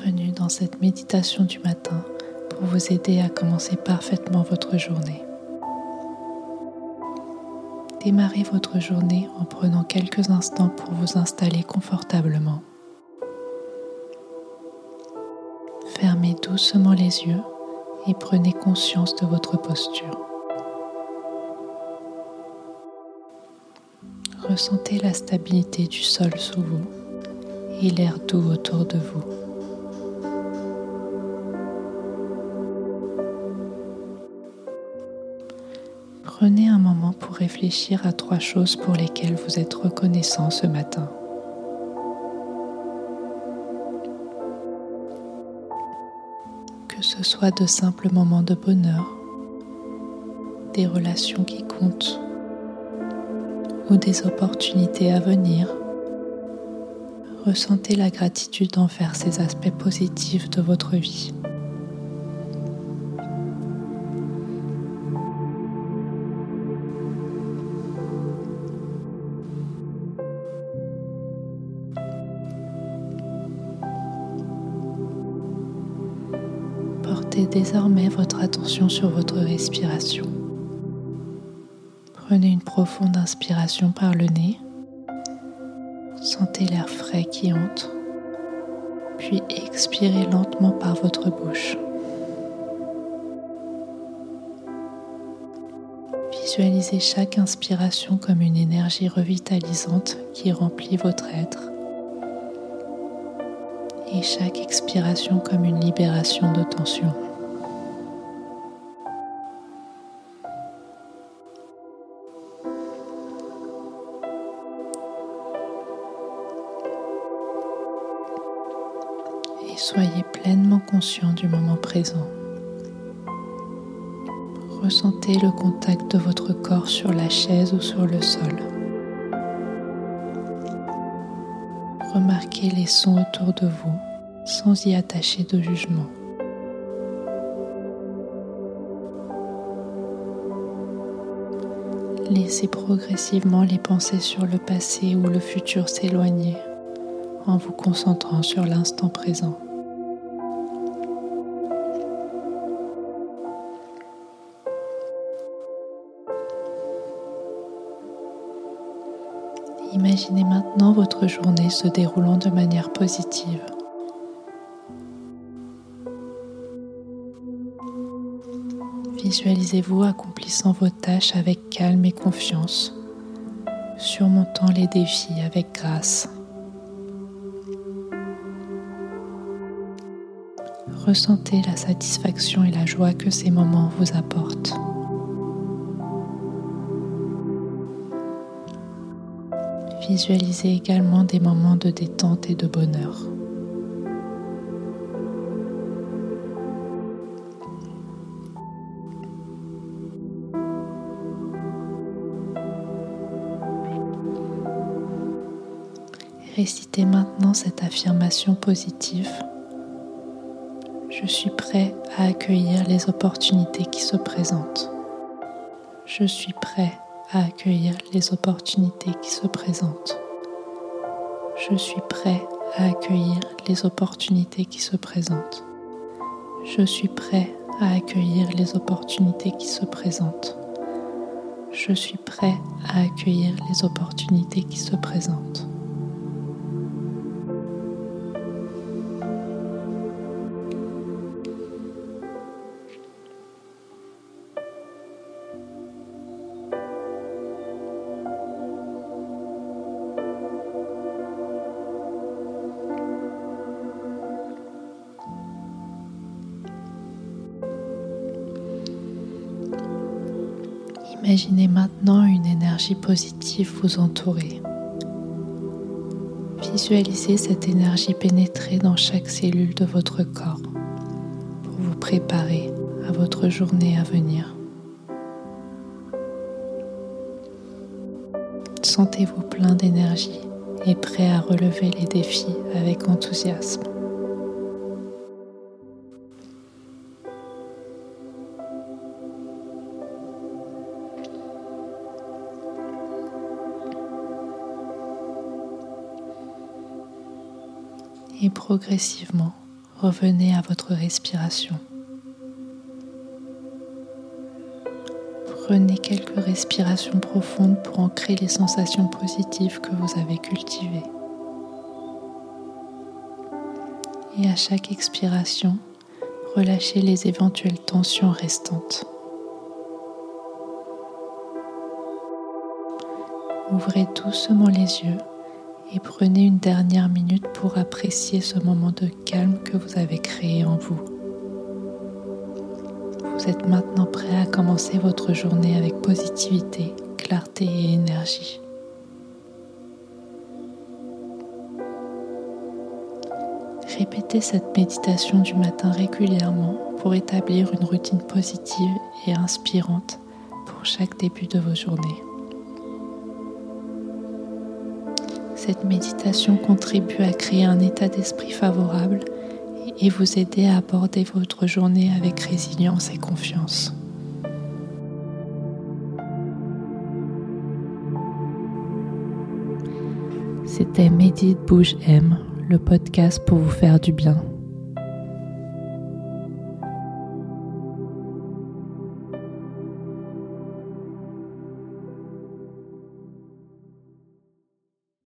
Bienvenue dans cette méditation du matin pour vous aider à commencer parfaitement votre journée. Démarrez votre journée en prenant quelques instants pour vous installer confortablement. Fermez doucement les yeux et prenez conscience de votre posture. Ressentez la stabilité du sol sous vous et l'air doux autour de vous. Prenez un moment pour réfléchir à trois choses pour lesquelles vous êtes reconnaissant ce matin. Que ce soit de simples moments de bonheur, des relations qui comptent ou des opportunités à venir, ressentez la gratitude envers ces aspects positifs de votre vie. Désormais votre attention sur votre respiration. Prenez une profonde inspiration par le nez. Sentez l'air frais qui entre, puis expirez lentement par votre bouche. Visualisez chaque inspiration comme une énergie revitalisante qui remplit votre être et chaque expiration comme une libération de tension. Soyez pleinement conscient du moment présent. Ressentez le contact de votre corps sur la chaise ou sur le sol. Remarquez les sons autour de vous sans y attacher de jugement. Laissez progressivement les pensées sur le passé ou le futur s'éloigner en vous concentrant sur l'instant présent. Imaginez maintenant votre journée se déroulant de manière positive. Visualisez-vous accomplissant vos tâches avec calme et confiance, surmontant les défis avec grâce. Ressentez la satisfaction et la joie que ces moments vous apportent. Visualisez également des moments de détente et de bonheur. Récitez maintenant cette affirmation positive. Je suis prêt à accueillir les opportunités qui se présentent. Je suis prêt à accueillir les opportunités qui se présentent. Je suis prêt à accueillir les opportunités qui se présentent. Je suis prêt à accueillir les opportunités qui se présentent. Je suis prêt à accueillir les opportunités qui se présentent. Imaginez maintenant une énergie positive vous entourer. Visualisez cette énergie pénétrer dans chaque cellule de votre corps pour vous préparer à votre journée à venir. Sentez-vous plein d'énergie et prêt à relever les défis avec enthousiasme. Et progressivement revenez à votre respiration. Prenez quelques respirations profondes pour ancrer les sensations positives que vous avez cultivées. Et à chaque expiration, relâchez les éventuelles tensions restantes. Ouvrez doucement les yeux et prenez une dernière minute pour apprécier ce moment de calme que vous avez créé en vous. Vous êtes maintenant prêt à commencer votre journée avec positivité, clarté et énergie. Répétez cette méditation du matin régulièrement pour établir une routine positive et inspirante pour chaque début de vos journées. Cette méditation contribue à créer un état d'esprit favorable et vous aider à aborder votre journée avec résilience et confiance. C'était Médite Bouge M, le podcast pour vous faire du bien.